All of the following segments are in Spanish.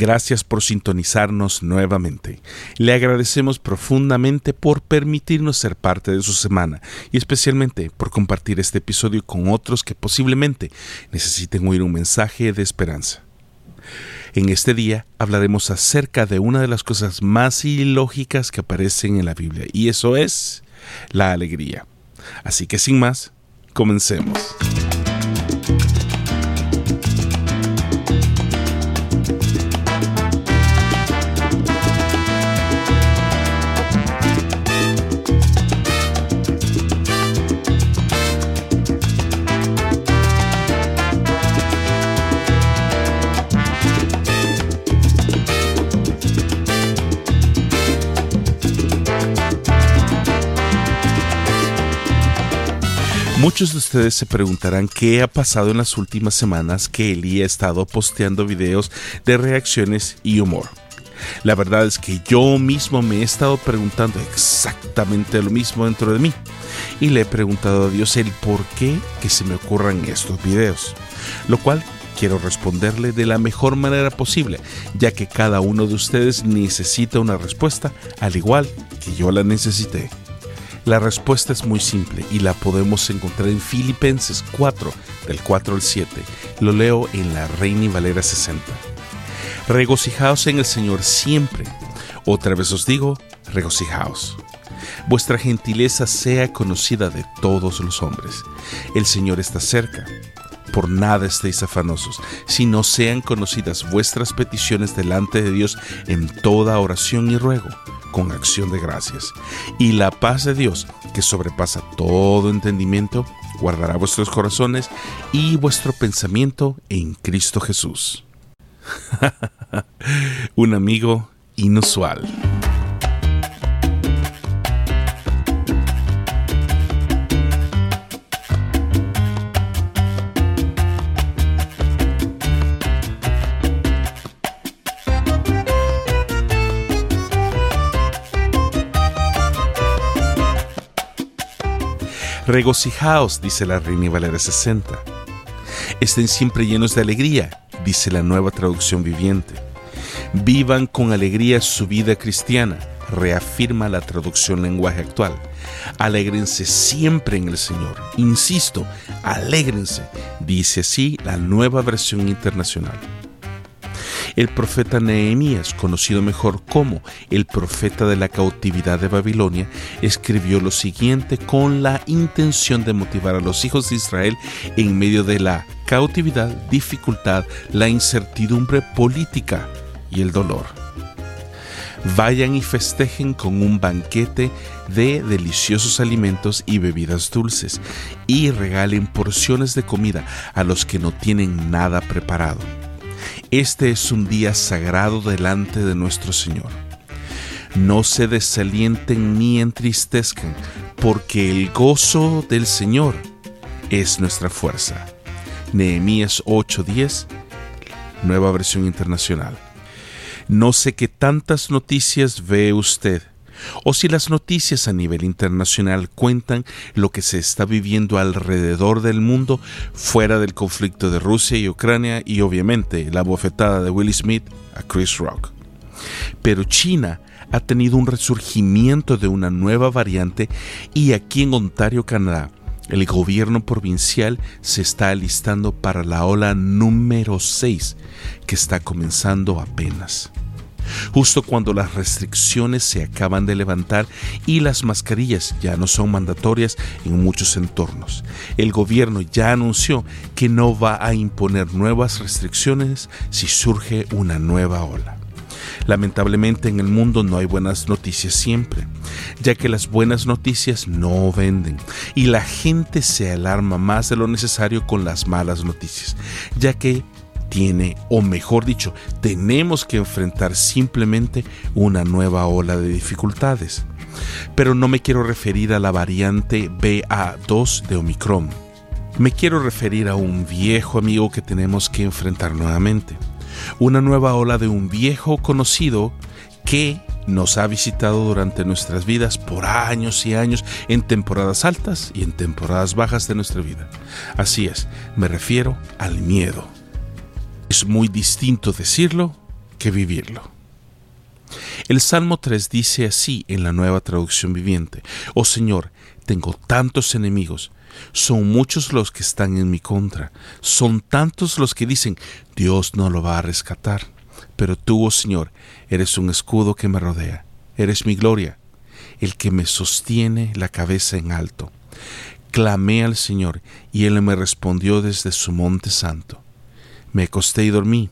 Gracias por sintonizarnos nuevamente. Le agradecemos profundamente por permitirnos ser parte de su semana y especialmente por compartir este episodio con otros que posiblemente necesiten oír un mensaje de esperanza. En este día hablaremos acerca de una de las cosas más ilógicas que aparecen en la Biblia y eso es la alegría. Así que sin más, comencemos. Muchos de ustedes se preguntarán qué ha pasado en las últimas semanas que Eli ha estado posteando videos de reacciones y humor. La verdad es que yo mismo me he estado preguntando exactamente lo mismo dentro de mí y le he preguntado a Dios el por qué que se me ocurran estos videos, lo cual quiero responderle de la mejor manera posible, ya que cada uno de ustedes necesita una respuesta al igual que yo la necesité. La respuesta es muy simple y la podemos encontrar en Filipenses 4, del 4 al 7. Lo leo en la Reina y Valera 60. Regocijaos en el Señor siempre. Otra vez os digo, regocijaos. Vuestra gentileza sea conocida de todos los hombres. El Señor está cerca. Por nada estéis afanosos, sino sean conocidas vuestras peticiones delante de Dios en toda oración y ruego con acción de gracias. Y la paz de Dios, que sobrepasa todo entendimiento, guardará vuestros corazones y vuestro pensamiento en Cristo Jesús. Un amigo inusual. Regocijaos, dice la Reina Valera 60. Estén siempre llenos de alegría, dice la nueva traducción viviente. Vivan con alegría su vida cristiana, reafirma la traducción lenguaje actual. Alégrense siempre en el Señor. Insisto, alégrense, dice así la nueva versión internacional. El profeta Nehemías, conocido mejor como el profeta de la cautividad de Babilonia, escribió lo siguiente con la intención de motivar a los hijos de Israel en medio de la cautividad, dificultad, la incertidumbre política y el dolor. Vayan y festejen con un banquete de deliciosos alimentos y bebidas dulces y regalen porciones de comida a los que no tienen nada preparado este es un día sagrado delante de nuestro Señor. No se desalienten ni entristezcan, porque el gozo del Señor es nuestra fuerza. Nehemías 8:10, nueva versión internacional. No sé qué tantas noticias ve usted o si las noticias a nivel internacional cuentan lo que se está viviendo alrededor del mundo fuera del conflicto de Rusia y Ucrania y obviamente la bofetada de Will Smith a Chris Rock. Pero China ha tenido un resurgimiento de una nueva variante y aquí en Ontario, Canadá, el gobierno provincial se está alistando para la ola número 6 que está comenzando apenas justo cuando las restricciones se acaban de levantar y las mascarillas ya no son mandatorias en muchos entornos. El gobierno ya anunció que no va a imponer nuevas restricciones si surge una nueva ola. Lamentablemente en el mundo no hay buenas noticias siempre, ya que las buenas noticias no venden y la gente se alarma más de lo necesario con las malas noticias, ya que tiene, o mejor dicho, tenemos que enfrentar simplemente una nueva ola de dificultades. Pero no me quiero referir a la variante BA2 de Omicron. Me quiero referir a un viejo amigo que tenemos que enfrentar nuevamente. Una nueva ola de un viejo conocido que nos ha visitado durante nuestras vidas por años y años en temporadas altas y en temporadas bajas de nuestra vida. Así es, me refiero al miedo. Es muy distinto decirlo que vivirlo. El Salmo 3 dice así en la nueva traducción viviente, Oh Señor, tengo tantos enemigos, son muchos los que están en mi contra, son tantos los que dicen, Dios no lo va a rescatar. Pero tú, oh Señor, eres un escudo que me rodea, eres mi gloria, el que me sostiene la cabeza en alto. Clamé al Señor, y Él me respondió desde su monte santo. Me acosté y dormí,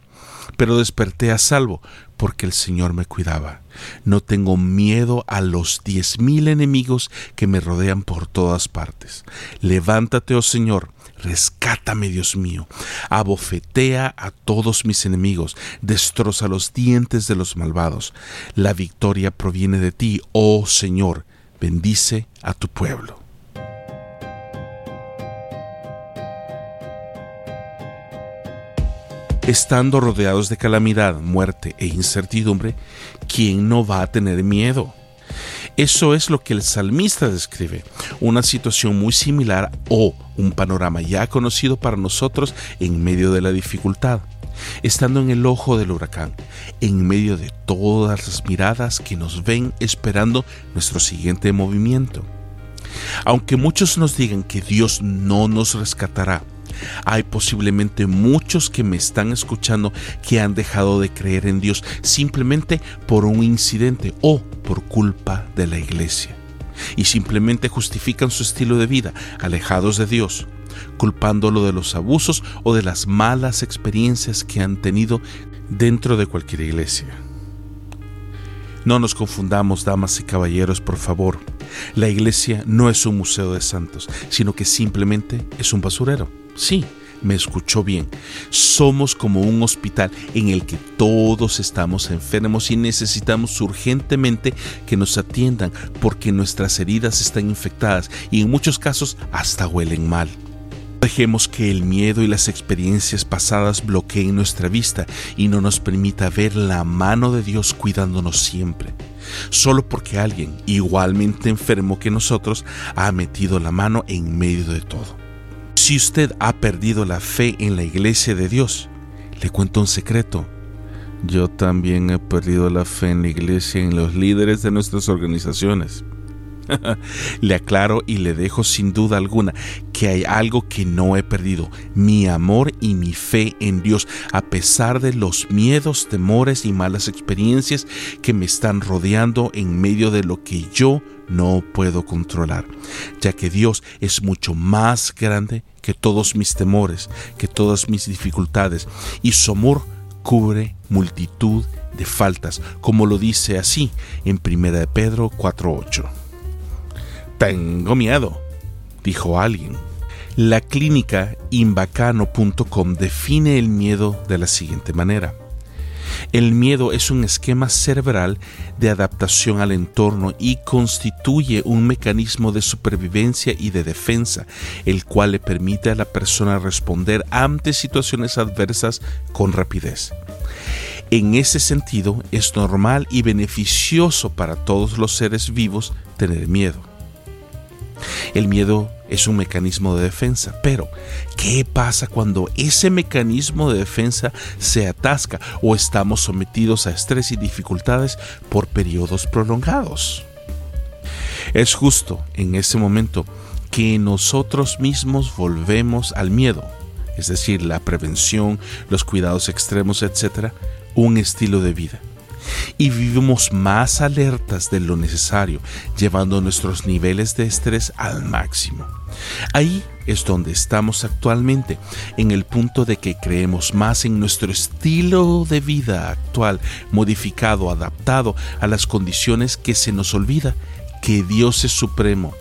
pero desperté a salvo, porque el Señor me cuidaba. No tengo miedo a los diez mil enemigos que me rodean por todas partes. Levántate, oh Señor, rescátame, Dios mío. Abofetea a todos mis enemigos, destroza los dientes de los malvados. La victoria proviene de ti, oh Señor. Bendice a tu pueblo. Estando rodeados de calamidad, muerte e incertidumbre, ¿quién no va a tener miedo? Eso es lo que el salmista describe, una situación muy similar o un panorama ya conocido para nosotros en medio de la dificultad, estando en el ojo del huracán, en medio de todas las miradas que nos ven esperando nuestro siguiente movimiento. Aunque muchos nos digan que Dios no nos rescatará, hay posiblemente muchos que me están escuchando que han dejado de creer en Dios simplemente por un incidente o por culpa de la iglesia. Y simplemente justifican su estilo de vida, alejados de Dios, culpándolo de los abusos o de las malas experiencias que han tenido dentro de cualquier iglesia. No nos confundamos, damas y caballeros, por favor. La iglesia no es un museo de santos, sino que simplemente es un basurero. Sí, me escuchó bien. Somos como un hospital en el que todos estamos enfermos y necesitamos urgentemente que nos atiendan porque nuestras heridas están infectadas y en muchos casos hasta huelen mal. Dejemos que el miedo y las experiencias pasadas bloqueen nuestra vista y no nos permita ver la mano de Dios cuidándonos siempre, solo porque alguien igualmente enfermo que nosotros ha metido la mano en medio de todo. Si usted ha perdido la fe en la iglesia de Dios, le cuento un secreto. Yo también he perdido la fe en la iglesia y en los líderes de nuestras organizaciones. le aclaro y le dejo sin duda alguna que hay algo que no he perdido, mi amor y mi fe en Dios, a pesar de los miedos, temores y malas experiencias que me están rodeando en medio de lo que yo no puedo controlar, ya que Dios es mucho más grande que todos mis temores, que todas mis dificultades, y su amor cubre multitud de faltas, como lo dice así en 1 Pedro 4.8. Tengo miedo, dijo alguien. La clínica imbacano.com define el miedo de la siguiente manera. El miedo es un esquema cerebral de adaptación al entorno y constituye un mecanismo de supervivencia y de defensa, el cual le permite a la persona responder ante situaciones adversas con rapidez. En ese sentido, es normal y beneficioso para todos los seres vivos tener miedo. El miedo es un mecanismo de defensa. Pero, ¿qué pasa cuando ese mecanismo de defensa se atasca o estamos sometidos a estrés y dificultades por periodos prolongados? Es justo en ese momento que nosotros mismos volvemos al miedo, es decir, la prevención, los cuidados extremos, etc., un estilo de vida y vivimos más alertas de lo necesario, llevando nuestros niveles de estrés al máximo. Ahí es donde estamos actualmente, en el punto de que creemos más en nuestro estilo de vida actual, modificado, adaptado a las condiciones que se nos olvida que Dios es supremo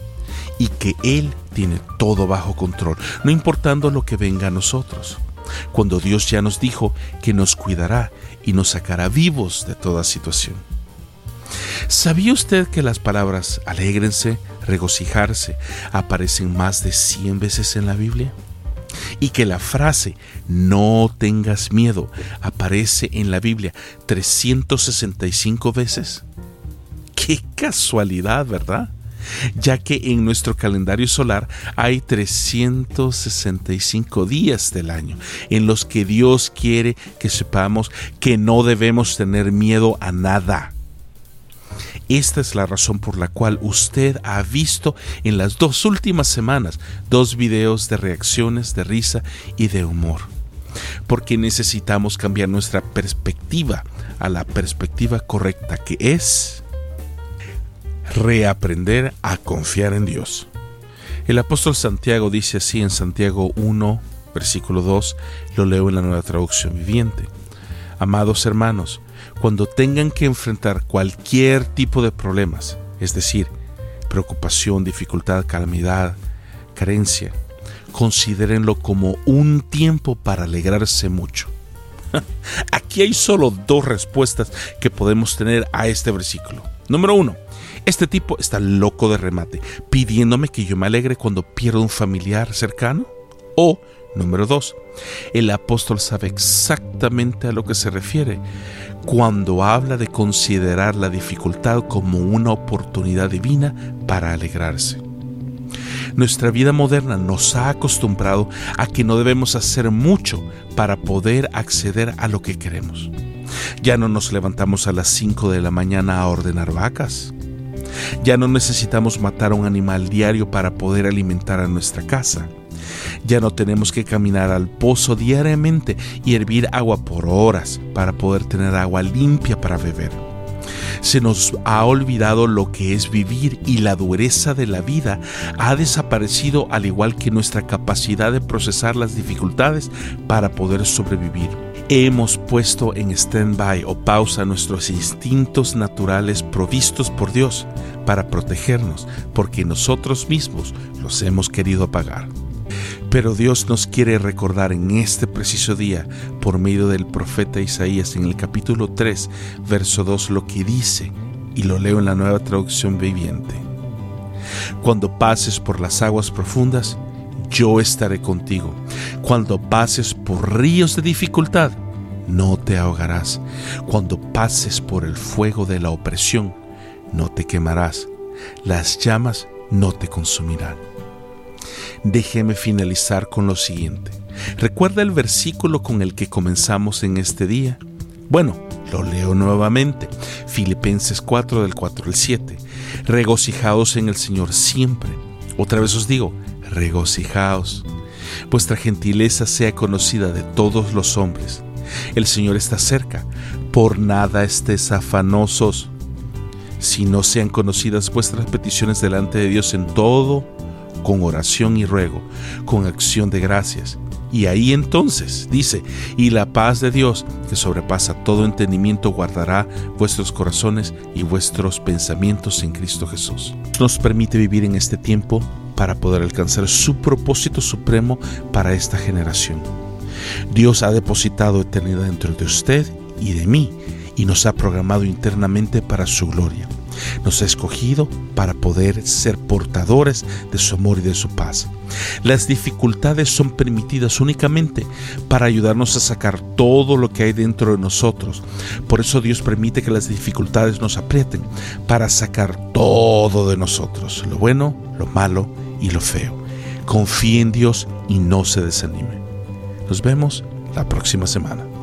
y que Él tiene todo bajo control, no importando lo que venga a nosotros cuando Dios ya nos dijo que nos cuidará y nos sacará vivos de toda situación. ¿Sabía usted que las palabras alégrense, regocijarse aparecen más de 100 veces en la Biblia? Y que la frase no tengas miedo aparece en la Biblia 365 veces. ¡Qué casualidad, verdad! Ya que en nuestro calendario solar hay 365 días del año en los que Dios quiere que sepamos que no debemos tener miedo a nada. Esta es la razón por la cual usted ha visto en las dos últimas semanas dos videos de reacciones de risa y de humor. Porque necesitamos cambiar nuestra perspectiva a la perspectiva correcta que es reaprender a confiar en Dios. El apóstol Santiago dice así en Santiago 1, versículo 2, lo leo en la nueva traducción viviente. Amados hermanos, cuando tengan que enfrentar cualquier tipo de problemas, es decir, preocupación, dificultad, calamidad, carencia, considérenlo como un tiempo para alegrarse mucho. Aquí hay solo dos respuestas que podemos tener a este versículo. Número uno, este tipo está loco de remate, pidiéndome que yo me alegre cuando pierdo un familiar cercano. O, número dos, el apóstol sabe exactamente a lo que se refiere cuando habla de considerar la dificultad como una oportunidad divina para alegrarse. Nuestra vida moderna nos ha acostumbrado a que no debemos hacer mucho para poder acceder a lo que queremos. Ya no nos levantamos a las 5 de la mañana a ordenar vacas. Ya no necesitamos matar a un animal diario para poder alimentar a nuestra casa. Ya no tenemos que caminar al pozo diariamente y hervir agua por horas para poder tener agua limpia para beber. Se nos ha olvidado lo que es vivir y la dureza de la vida ha desaparecido al igual que nuestra capacidad de procesar las dificultades para poder sobrevivir hemos puesto en stand-by o pausa nuestros instintos naturales provistos por Dios para protegernos, porque nosotros mismos los hemos querido apagar. Pero Dios nos quiere recordar en este preciso día, por medio del profeta Isaías en el capítulo 3, verso 2, lo que dice, y lo leo en la nueva traducción viviente. Cuando pases por las aguas profundas, yo estaré contigo. Cuando pases por ríos de dificultad, no te ahogarás. Cuando pases por el fuego de la opresión, no te quemarás. Las llamas no te consumirán. Déjeme finalizar con lo siguiente. ¿Recuerda el versículo con el que comenzamos en este día? Bueno, lo leo nuevamente. Filipenses 4 del 4 al 7. Regocijaos en el Señor siempre. Otra vez os digo, regocijaos. Vuestra gentileza sea conocida de todos los hombres. El Señor está cerca. Por nada estés afanosos. Si no sean conocidas vuestras peticiones delante de Dios en todo, con oración y ruego, con acción de gracias. Y ahí entonces dice, y la paz de Dios, que sobrepasa todo entendimiento, guardará vuestros corazones y vuestros pensamientos en Cristo Jesús. Nos permite vivir en este tiempo para poder alcanzar su propósito supremo para esta generación. Dios ha depositado eternidad dentro de usted y de mí y nos ha programado internamente para su gloria. Nos ha escogido para poder ser portadores de su amor y de su paz. Las dificultades son permitidas únicamente para ayudarnos a sacar todo lo que hay dentro de nosotros. Por eso Dios permite que las dificultades nos aprieten para sacar todo de nosotros, lo bueno, lo malo y lo feo. Confíe en Dios y no se desanime. Nos vemos la próxima semana.